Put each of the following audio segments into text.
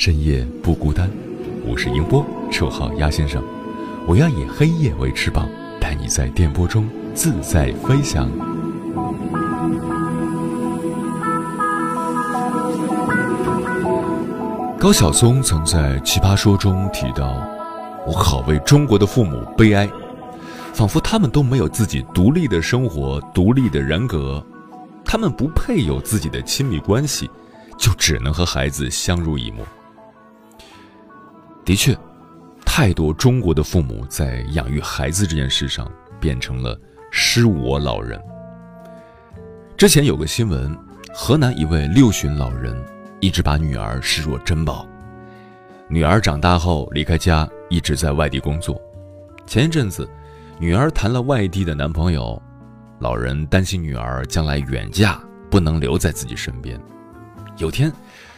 深夜不孤单，我是英波，绰号鸭先生。我要以黑夜为翅膀，带你在电波中自在飞翔。高晓松曾在《奇葩说》中提到：“我好为中国的父母悲哀，仿佛他们都没有自己独立的生活、独立的人格，他们不配有自己的亲密关系，就只能和孩子相濡以沫。”的确，太多中国的父母在养育孩子这件事上变成了失我老人。之前有个新闻，河南一位六旬老人一直把女儿视若珍宝。女儿长大后离开家，一直在外地工作。前一阵子，女儿谈了外地的男朋友，老人担心女儿将来远嫁不能留在自己身边。有天，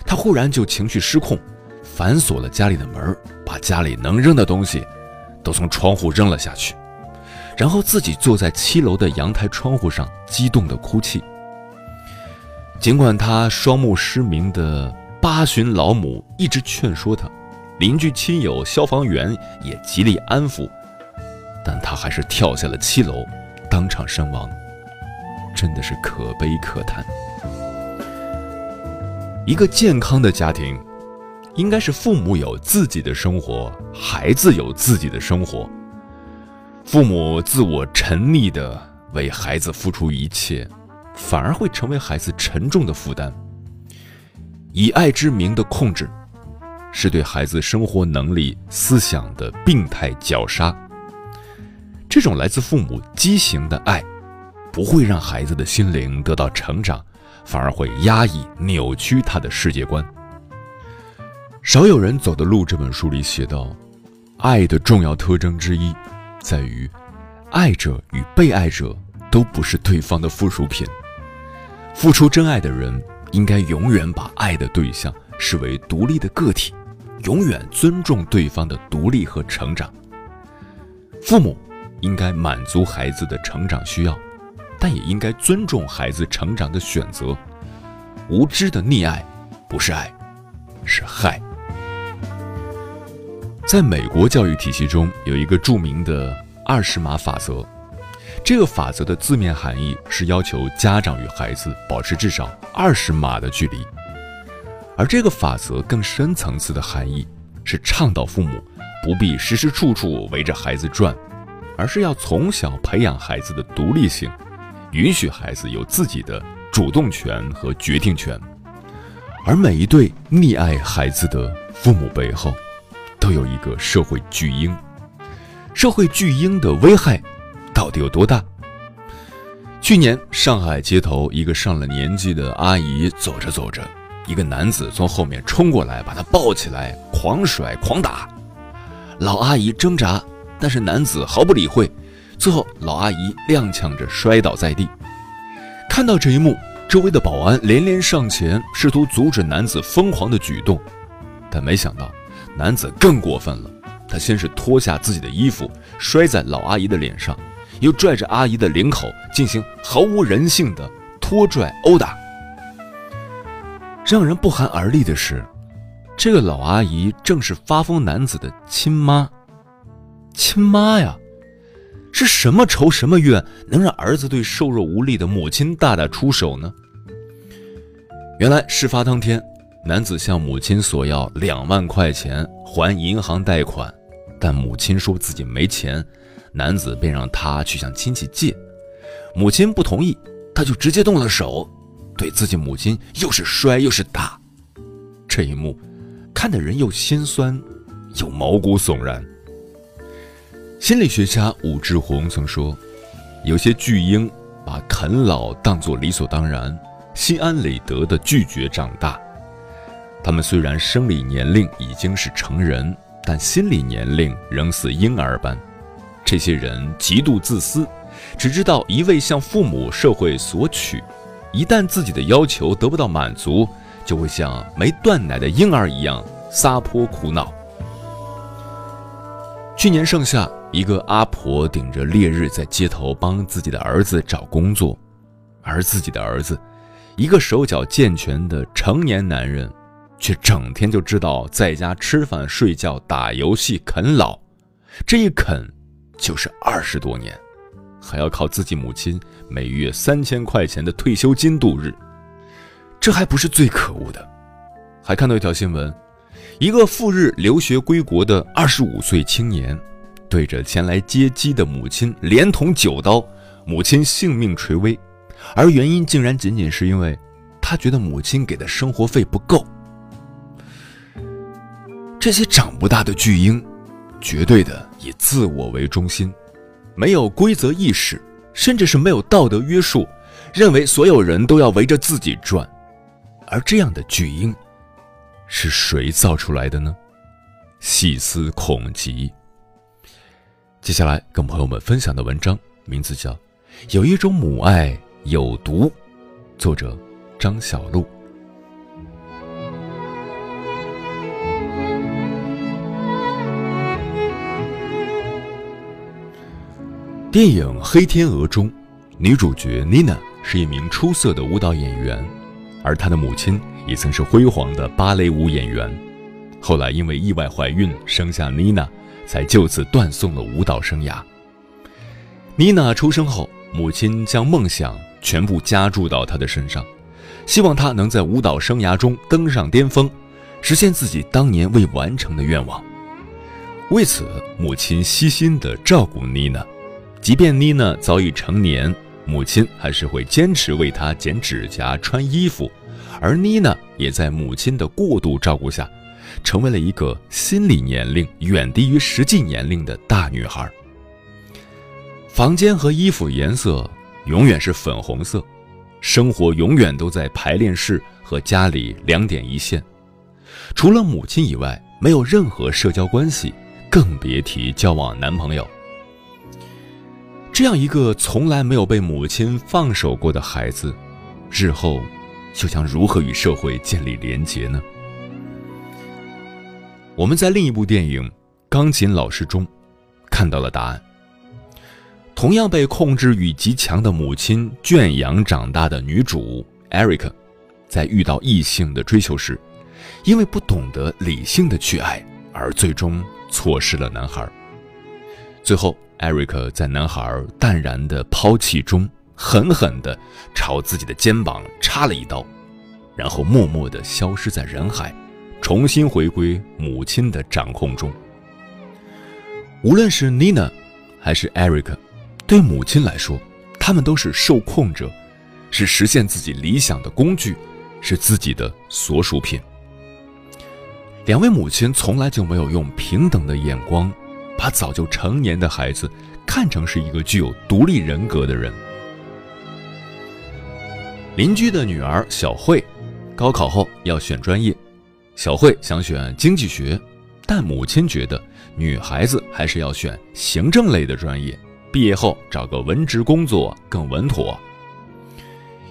他忽然就情绪失控。反锁了家里的门，把家里能扔的东西都从窗户扔了下去，然后自己坐在七楼的阳台窗户上，激动的哭泣。尽管他双目失明的八旬老母一直劝说他，邻居亲友、消防员也极力安抚，但他还是跳下了七楼，当场身亡。真的是可悲可叹。一个健康的家庭。应该是父母有自己的生活，孩子有自己的生活。父母自我沉溺的为孩子付出一切，反而会成为孩子沉重的负担。以爱之名的控制，是对孩子生活能力、思想的病态绞杀。这种来自父母畸形的爱，不会让孩子的心灵得到成长，反而会压抑、扭曲他的世界观。少有人走的路这本书里写道：“爱的重要特征之一，在于，爱者与被爱者都不是对方的附属品。付出真爱的人，应该永远把爱的对象视为独立的个体，永远尊重对方的独立和成长。父母应该满足孩子的成长需要，但也应该尊重孩子成长的选择。无知的溺爱，不是爱，是害。”在美国教育体系中，有一个著名的二十码法则。这个法则的字面含义是要求家长与孩子保持至少二十码的距离，而这个法则更深层次的含义是倡导父母不必时时处处围着孩子转，而是要从小培养孩子的独立性，允许孩子有自己的主动权和决定权。而每一对溺爱孩子的父母背后，都有一个社会巨婴，社会巨婴的危害到底有多大？去年上海街头，一个上了年纪的阿姨走着走着，一个男子从后面冲过来，把她抱起来，狂甩狂打。老阿姨挣扎，但是男子毫不理会，最后老阿姨踉跄着摔倒在地。看到这一幕，周围的保安连连上前，试图阻止男子疯狂的举动，但没想到。男子更过分了，他先是脱下自己的衣服摔在老阿姨的脸上，又拽着阿姨的领口进行毫无人性的拖拽殴打。让人不寒而栗的是，这个老阿姨正是发疯男子的亲妈。亲妈呀，是什么仇什么怨，能让儿子对瘦弱无力的母亲大打出手呢？原来事发当天。男子向母亲索要两万块钱还银行贷款，但母亲说自己没钱，男子便让他去向亲戚借。母亲不同意，他就直接动了手，对自己母亲又是摔又是打。这一幕，看的人又心酸，又毛骨悚然。心理学家武志红曾说：“有些巨婴把啃老当作理所当然，心安理得的拒绝长大。他们虽然生理年龄已经是成人，但心理年龄仍似婴儿般。这些人极度自私，只知道一味向父母、社会索取，一旦自己的要求得不到满足。”就会像没断奶的婴儿一样撒泼哭闹。去年盛夏，一个阿婆顶着烈日在街头帮自己的儿子找工作，而自己的儿子，一个手脚健全的成年男人，却整天就知道在家吃饭、睡觉、打游戏、啃老，这一啃就是二十多年，还要靠自己母亲每月三千块钱的退休金度日。这还不是最可恶的，还看到一条新闻，一个赴日留学归国的二十五岁青年，对着前来接机的母亲连捅九刀，母亲性命垂危，而原因竟然仅仅是因为他觉得母亲给的生活费不够。这些长不大的巨婴，绝对的以自我为中心，没有规则意识，甚至是没有道德约束，认为所有人都要围着自己转。而这样的巨婴，是谁造出来的呢？细思恐极。接下来跟朋友们分享的文章名字叫《有一种母爱有毒》，作者张小璐。电影《黑天鹅》中，女主角妮娜是一名出色的舞蹈演员。而她的母亲也曾是辉煌的芭蕾舞演员，后来因为意外怀孕生下妮娜，才就此断送了舞蹈生涯。妮娜出生后，母亲将梦想全部加注到她的身上，希望她能在舞蹈生涯中登上巅峰，实现自己当年未完成的愿望。为此，母亲悉心地照顾妮娜，即便妮娜早已成年。母亲还是会坚持为她剪指甲、穿衣服，而妮娜也在母亲的过度照顾下，成为了一个心理年龄远低于实际年龄的大女孩。房间和衣服颜色永远是粉红色，生活永远都在排练室和家里两点一线，除了母亲以外，没有任何社交关系，更别提交往男朋友。这样一个从来没有被母亲放手过的孩子，日后又将如何与社会建立连结呢？我们在另一部电影《钢琴老师》中看到了答案。同样被控制欲极强的母亲圈养长大的女主艾瑞克，在遇到异性的追求时，因为不懂得理性的去爱，而最终错失了男孩。最后。艾瑞克在男孩淡然的抛弃中，狠狠地朝自己的肩膀插了一刀，然后默默地消失在人海，重新回归母亲的掌控中。无论是妮娜，还是艾瑞克，对母亲来说，他们都是受控者，是实现自己理想的工具，是自己的所属品。两位母亲从来就没有用平等的眼光。把早就成年的孩子看成是一个具有独立人格的人。邻居的女儿小慧，高考后要选专业，小慧想选经济学，但母亲觉得女孩子还是要选行政类的专业，毕业后找个文职工作更稳妥。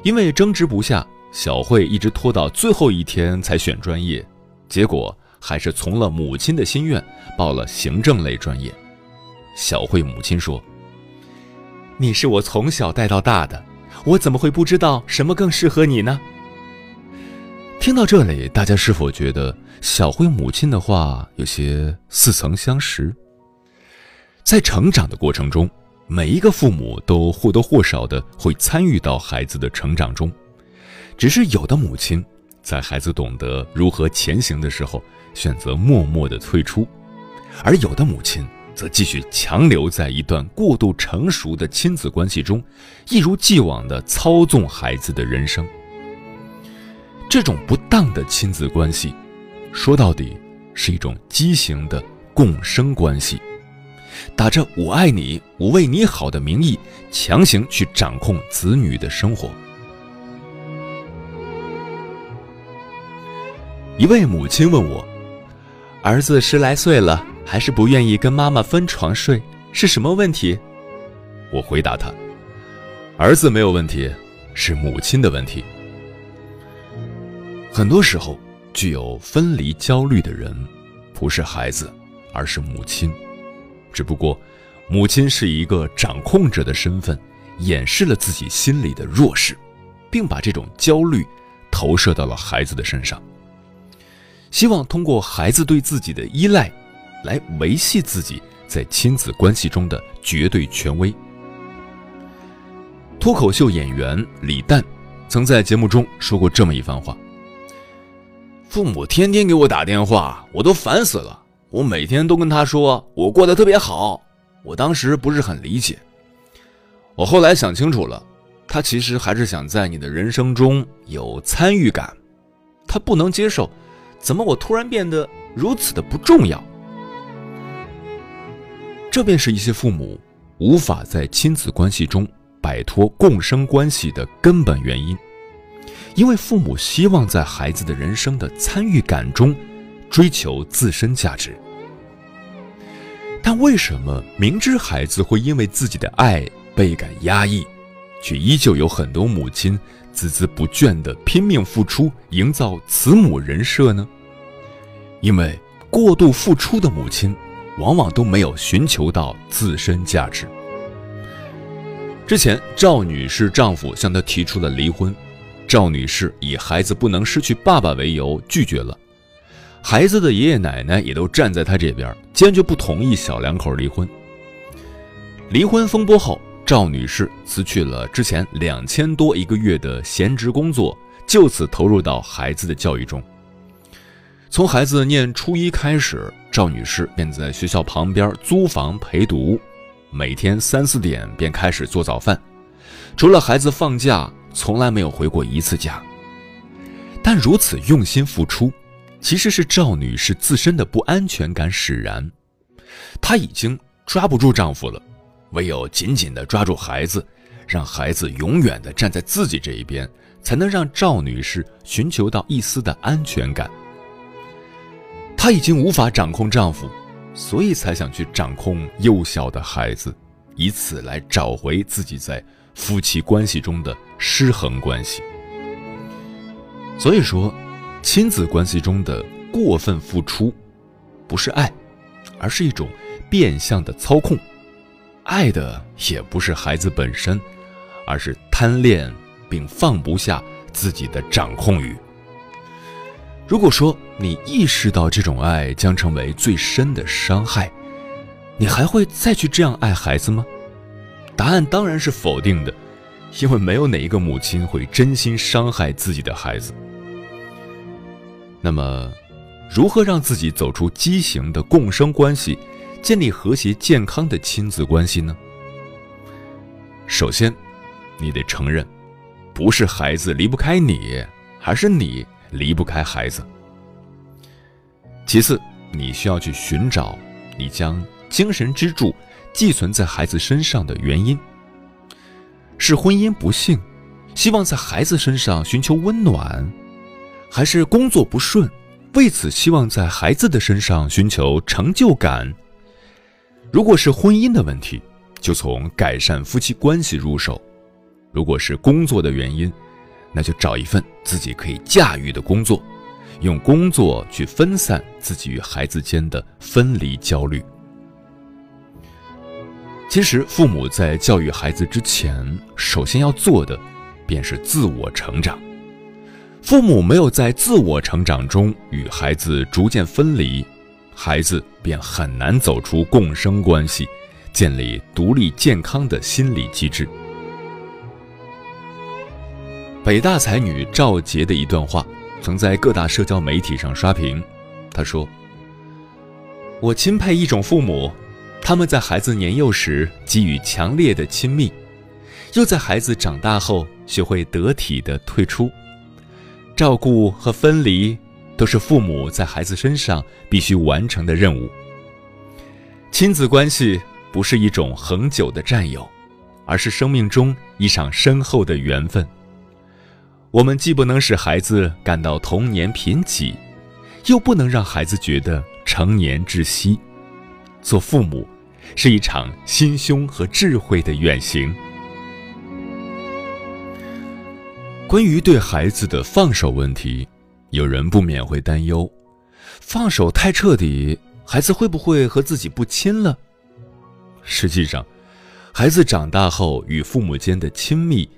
因为争执不下，小慧一直拖到最后一天才选专业，结果。还是从了母亲的心愿，报了行政类专业。小慧母亲说：“你是我从小带到大的，我怎么会不知道什么更适合你呢？”听到这里，大家是否觉得小慧母亲的话有些似曾相识？在成长的过程中，每一个父母都或多或少的会参与到孩子的成长中，只是有的母亲。在孩子懂得如何前行的时候，选择默默的退出；而有的母亲则继续强留在一段过度成熟的亲子关系中，一如既往的操纵孩子的人生。这种不当的亲子关系，说到底是一种畸形的共生关系，打着“我爱你，我为你好”的名义，强行去掌控子女的生活。一位母亲问我：“儿子十来岁了，还是不愿意跟妈妈分床睡，是什么问题？”我回答他：“儿子没有问题，是母亲的问题。”很多时候，具有分离焦虑的人，不是孩子，而是母亲。只不过，母亲是一个掌控者的身份，掩饰了自己心里的弱势，并把这种焦虑投射到了孩子的身上。希望通过孩子对自己的依赖，来维系自己在亲子关系中的绝对权威。脱口秀演员李诞曾在节目中说过这么一番话。父母天天给我打电话，我都烦死了。我每天都跟他说我过得特别好。我当时不是很理解。我后来想清楚了，他其实还是想在你的人生中有参与感。他不能接受，怎么我突然变得如此的不重要？这便是一些父母无法在亲子关系中摆脱共生关系的根本原因。因为父母希望在孩子的人生的参与感中追求自身价值，但为什么明知孩子会因为自己的爱倍感压抑，却依旧有很多母亲孜孜不倦地拼命付出，营造慈母人设呢？因为过度付出的母亲，往往都没有寻求到自身价值。之前，赵女士丈夫向她提出了离婚。赵女士以孩子不能失去爸爸为由拒绝了，孩子的爷爷奶奶也都站在她这边，坚决不同意小两口离婚。离婚风波后，赵女士辞去了之前两千多一个月的闲职工作，就此投入到孩子的教育中。从孩子念初一开始，赵女士便在学校旁边租房陪读，每天三四点便开始做早饭，除了孩子放假。从来没有回过一次家，但如此用心付出，其实是赵女士自身的不安全感使然。她已经抓不住丈夫了，唯有紧紧地抓住孩子，让孩子永远地站在自己这一边，才能让赵女士寻求到一丝的安全感。她已经无法掌控丈夫，所以才想去掌控幼小的孩子，以此来找回自己在。夫妻关系中的失衡关系，所以说，亲子关系中的过分付出，不是爱，而是一种变相的操控。爱的也不是孩子本身，而是贪恋并放不下自己的掌控欲。如果说你意识到这种爱将成为最深的伤害，你还会再去这样爱孩子吗？答案当然是否定的，因为没有哪一个母亲会真心伤害自己的孩子。那么，如何让自己走出畸形的共生关系，建立和谐健康的亲子关系呢？首先，你得承认，不是孩子离不开你，而是你离不开孩子。其次，你需要去寻找你将精神支柱。寄存在孩子身上的原因，是婚姻不幸，希望在孩子身上寻求温暖，还是工作不顺，为此希望在孩子的身上寻求成就感？如果是婚姻的问题，就从改善夫妻关系入手；如果是工作的原因，那就找一份自己可以驾驭的工作，用工作去分散自己与孩子间的分离焦虑。其实，父母在教育孩子之前，首先要做的，便是自我成长。父母没有在自我成长中与孩子逐渐分离，孩子便很难走出共生关系，建立独立健康的心理机制。北大才女赵杰的一段话，曾在各大社交媒体上刷屏。他说：“我钦佩一种父母，他们在孩子年幼时给予强烈的亲密，又在孩子长大后学会得体的退出。照顾和分离都是父母在孩子身上必须完成的任务。亲子关系不是一种恒久的占有，而是生命中一场深厚的缘分。”我们既不能使孩子感到童年贫瘠，又不能让孩子觉得成年窒息。做父母，是一场心胸和智慧的远行。关于对孩子的放手问题，有人不免会担忧：放手太彻底，孩子会不会和自己不亲了？实际上，孩子长大后与父母间的亲密。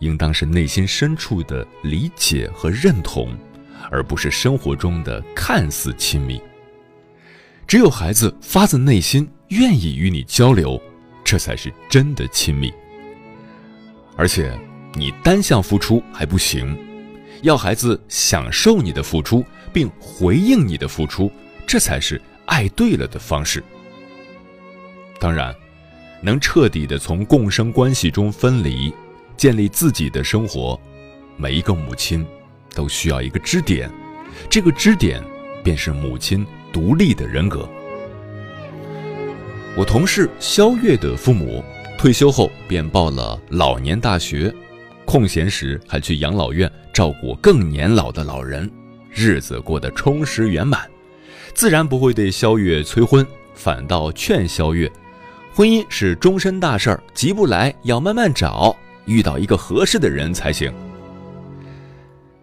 应当是内心深处的理解和认同，而不是生活中的看似亲密。只有孩子发自内心愿意与你交流，这才是真的亲密。而且，你单向付出还不行，要孩子享受你的付出并回应你的付出，这才是爱对了的方式。当然，能彻底的从共生关系中分离。建立自己的生活，每一个母亲都需要一个支点，这个支点便是母亲独立的人格。我同事肖月的父母退休后便报了老年大学，空闲时还去养老院照顾更年老的老人，日子过得充实圆满，自然不会对肖月催婚，反倒劝肖月，婚姻是终身大事儿，急不来，要慢慢找。遇到一个合适的人才行。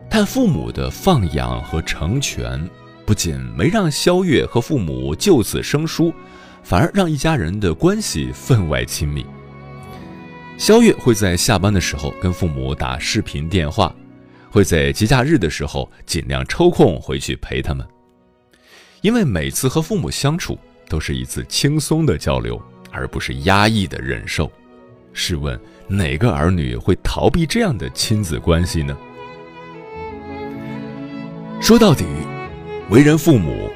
但父母的放养和成全，不仅没让萧月和父母就此生疏，反而让一家人的关系分外亲密。萧月会在下班的时候跟父母打视频电话，会在节假日的时候尽量抽空回去陪他们，因为每次和父母相处都是一次轻松的交流，而不是压抑的忍受。试问？哪个儿女会逃避这样的亲子关系呢？说到底，为人父母，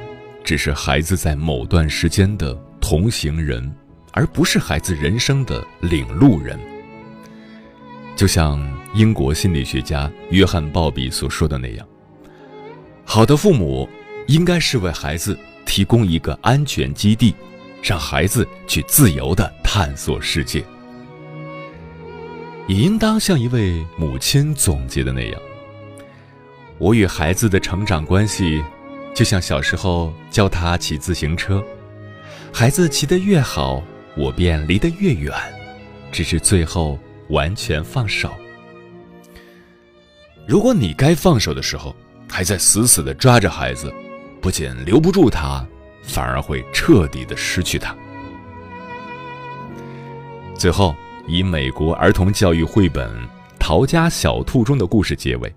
只是孩子在某段时间的同行人，而不是孩子人生的领路人。就像英国心理学家约翰·鲍比所说的那样：“好的父母应该是为孩子提供一个安全基地，让孩子去自由的探索世界。”也应当像一位母亲总结的那样：“我与孩子的成长关系，就像小时候教他骑自行车，孩子骑得越好，我便离得越远，直至最后完全放手。如果你该放手的时候，还在死死地抓着孩子，不仅留不住他，反而会彻底的失去他。最后。”以美国儿童教育绘本《逃家小兔》中的故事结尾。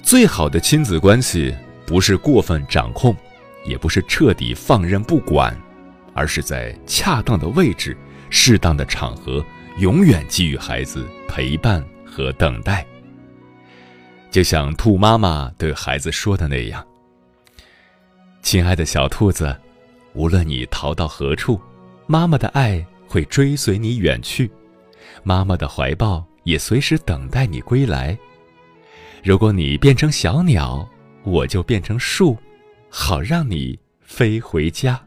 最好的亲子关系，不是过分掌控，也不是彻底放任不管，而是在恰当的位置、适当的场合，永远给予孩子陪伴和等待。就像兔妈妈对孩子说的那样：“亲爱的小兔子，无论你逃到何处，妈妈的爱。”会追随你远去，妈妈的怀抱也随时等待你归来。如果你变成小鸟，我就变成树，好让你飞回家。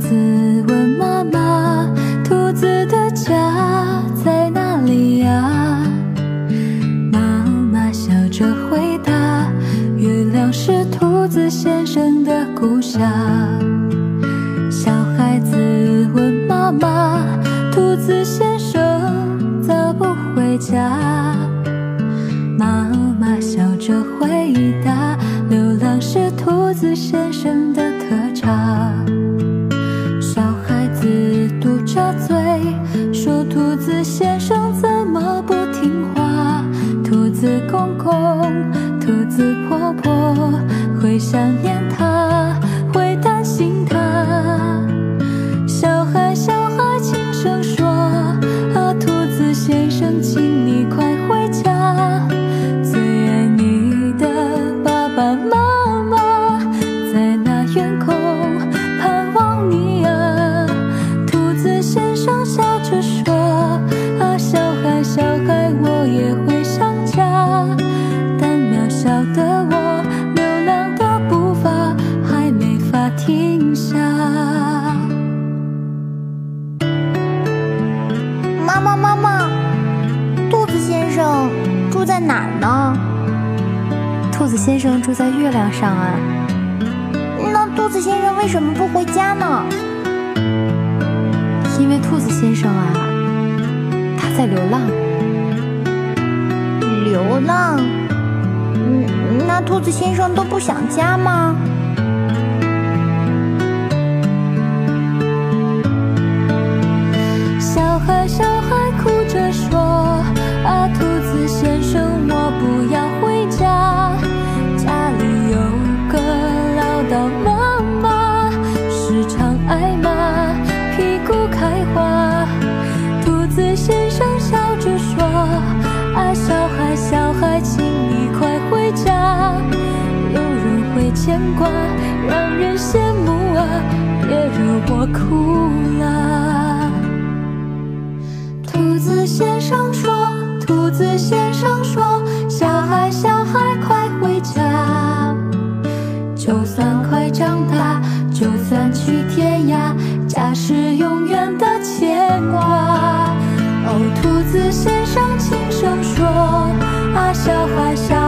子我哭了。兔子先生说，兔子先生说，小孩小孩快回家。就算快长大，就算去天涯，家是永远的牵挂。哦，兔子先生轻声说，啊，小孩小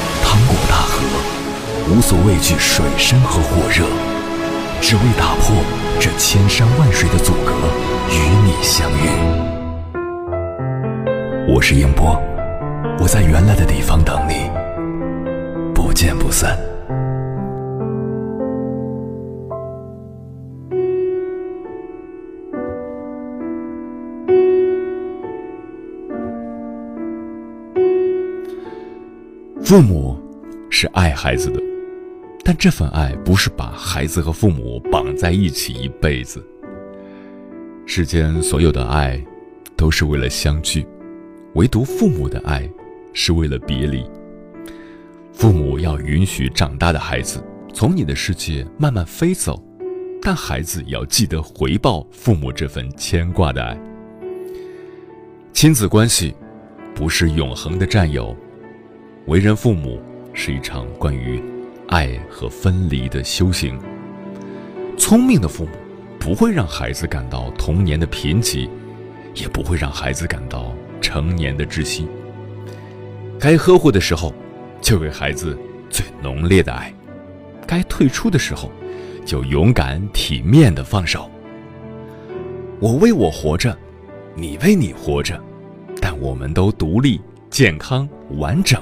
无所畏惧水深和火热。只为打破这千山万水的阻隔，与你相遇。我是英波，我在原来的地方等你，不见不散。父母是爱孩子的。但这份爱不是把孩子和父母绑在一起一辈子。世间所有的爱，都是为了相聚，唯独父母的爱，是为了别离。父母要允许长大的孩子从你的世界慢慢飞走，但孩子也要记得回报父母这份牵挂的爱。亲子关系，不是永恒的占有，为人父母是一场关于。爱和分离的修行。聪明的父母不会让孩子感到童年的贫瘠，也不会让孩子感到成年的窒息。该呵护的时候，就给孩子最浓烈的爱；该退出的时候，就勇敢体面的放手。我为我活着，你为你活着，但我们都独立、健康、完整。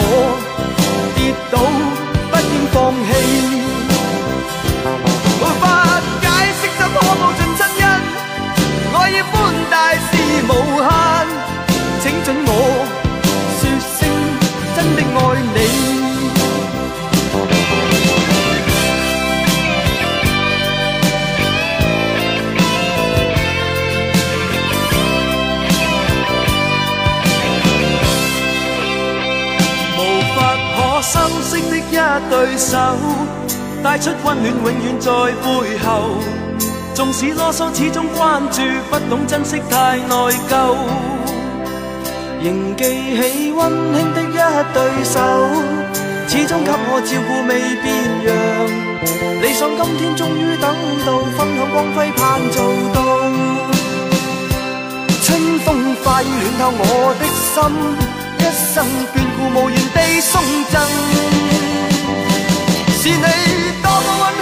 我跌倒不应放弃。无法解释怎可报尽亲恩，爱意宽大是无限，请准我说声真的爱你。深色的一对手。带出温暖，永远在背后。纵使啰嗦，始终关注，不懂珍惜，太内疚。仍记起温馨的一对手，始终给我照顾，未变样。理想今天终于等到，分享光辉，盼做到。春风化雨暖透我的心，一生眷顾无言地送赠。是你多么温